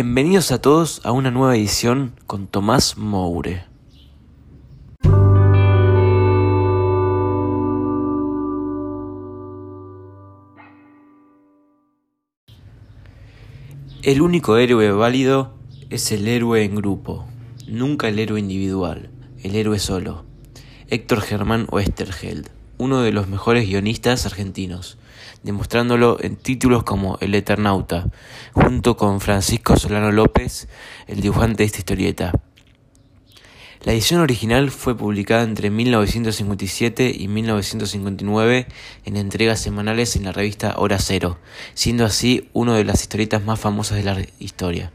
Bienvenidos a todos a una nueva edición con Tomás Moure. El único héroe válido es el héroe en grupo, nunca el héroe individual, el héroe solo. Héctor Germán Oesterheld, uno de los mejores guionistas argentinos, demostrándolo en títulos como El Eternauta, junto con Francisco Solano López, el dibujante de esta historieta. La edición original fue publicada entre 1957 y 1959 en entregas semanales en la revista Hora Cero, siendo así una de las historietas más famosas de la historia.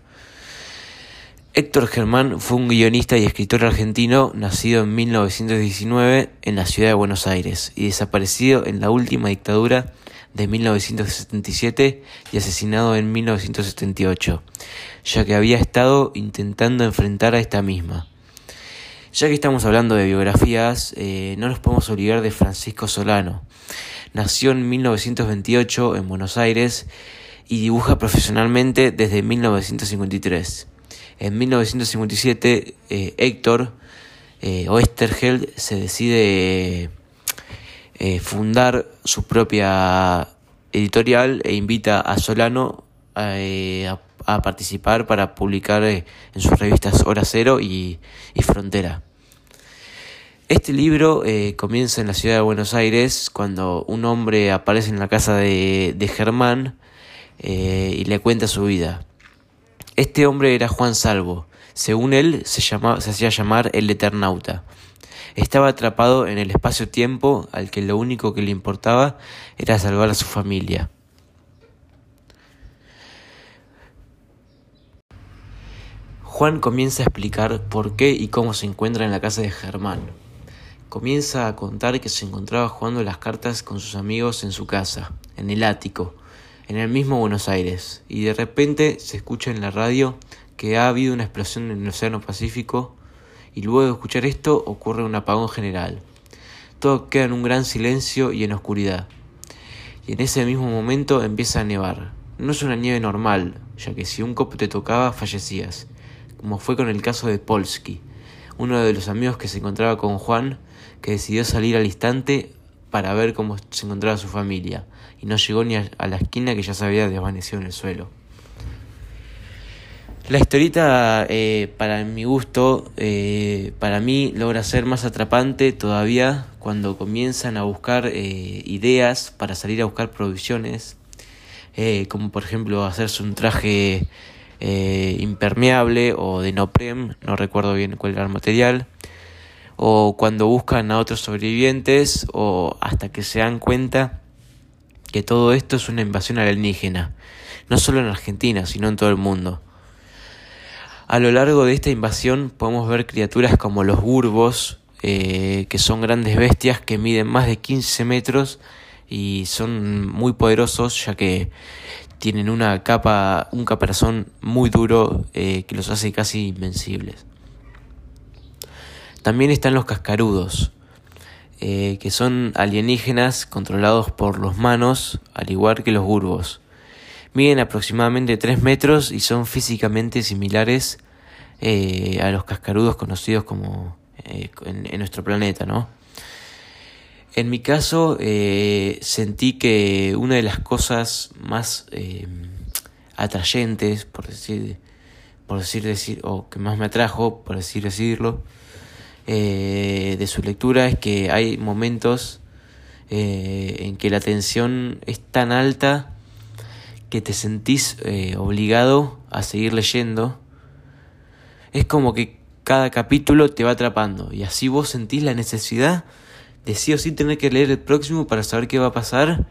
Héctor Germán fue un guionista y escritor argentino nacido en 1919 en la ciudad de Buenos Aires y desaparecido en la última dictadura de 1977 y asesinado en 1978, ya que había estado intentando enfrentar a esta misma. Ya que estamos hablando de biografías, eh, no nos podemos olvidar de Francisco Solano. Nació en 1928 en Buenos Aires y dibuja profesionalmente desde 1953. En 1957, eh, Héctor eh, Oesterheld se decide eh, fundar su propia editorial e invita a Solano a, participar para publicar en sus revistas Hora Cero y, Frontera. Este libro comienza en la ciudad de Buenos Aires cuando un hombre aparece en la casa de, de Germán y le cuenta su vida. Este hombre era Juan Salvo. Según él, se, hacía llamar el Eternauta. Estaba atrapado en el espacio-tiempo al que lo único que le importaba era salvar a su familia. Juan comienza a explicar por qué y cómo se encuentra en la casa de Germán. Comienza a contar que se encontraba jugando las cartas con sus amigos en su casa, en el ático, en el mismo Buenos Aires, y de repente se escucha en la radio que ha habido una explosión en el Océano Pacífico, y luego de escuchar esto ocurre un apagón general. Todo queda en un gran silencio y en oscuridad. Y en ese mismo momento empieza a nevar. No es una nieve normal, ya que si un copo te tocaba fallecías, como fue con el caso de Polsky, uno de los amigos que se encontraba con Juan, que decidió salir al instante para ver cómo se encontraba su familia, y no llegó ni a, la esquina que ya se había desvanecido en el suelo. La historieta, eh, para mi gusto, eh, para mí logra ser más atrapante todavía cuando comienzan a buscar eh, ideas para salir a buscar provisiones, como por ejemplo hacerse un traje impermeable o de noprem, no recuerdo bien cuál era el material, o cuando buscan a otros sobrevivientes o hasta que se dan cuenta que todo esto es una invasión alienígena, no solo en Argentina, sino en todo el mundo. A lo largo de esta invasión podemos ver criaturas como los burbos, eh, que son grandes bestias que miden más de 15 metros y son muy poderosos ya que tienen una capa, un caparazón muy duro eh, que los hace casi invencibles. También están los cascarudos, eh, que son alienígenas controlados por los manos, al igual que los burbos. Miden aproximadamente 3 metros y son físicamente similares eh, a los cascarudos conocidos como eh, en, nuestro planeta, ¿no? En mi caso, sentí que una de las cosas más atrayentes, por decir, por decir, decir, o que más me atrajo, por decir decirlo, eh, de su lectura es que hay momentos eh, en que la tensión es tan alta que te sentís eh, obligado a seguir leyendo. Es como que cada capítulo te va atrapando y así vos sentís la necesidad de sí o sí tener que leer el próximo para saber qué va a pasar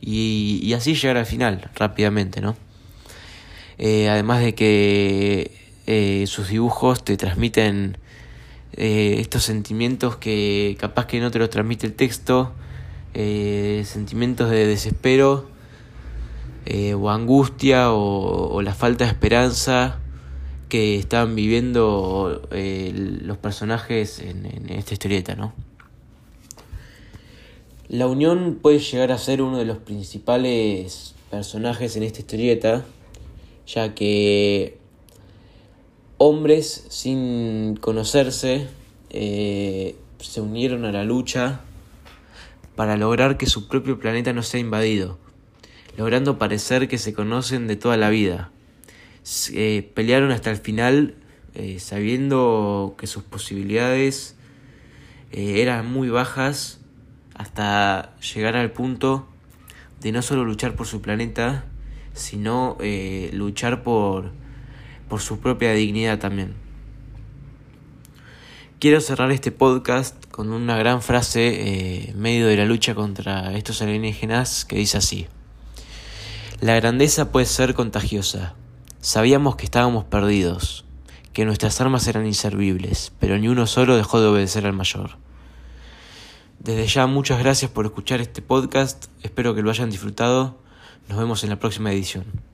y, así llegar al final rápidamente, ¿no? además de que sus dibujos te transmiten eh, estos sentimientos que capaz que no te los transmite el texto, eh, sentimientos de desespero eh, o angustia o, la falta de esperanza que están viviendo los personajes en, en, esta historieta, ¿no? La Unión puede llegar a ser uno de los principales personajes en esta historieta, ya que hombres sin conocerse eh, se unieron a la lucha para lograr que su propio planeta no sea invadido, logrando parecer que se conocen de toda la vida. Eh, pelearon hasta el final eh, sabiendo que sus posibilidades eran muy bajas hasta llegar al punto de no solo luchar por su planeta, sino luchar por por su propia dignidad también. Quiero cerrar este podcast con una gran frase eh, medio de la lucha contra estos alienígenas que dice así. La grandeza puede ser contagiosa. Sabíamos que estábamos perdidos, que nuestras armas eran inservibles, pero ni uno solo dejó de obedecer al mayor. Desde ya muchas gracias por escuchar este podcast, espero que lo hayan disfrutado, nos vemos en la próxima edición.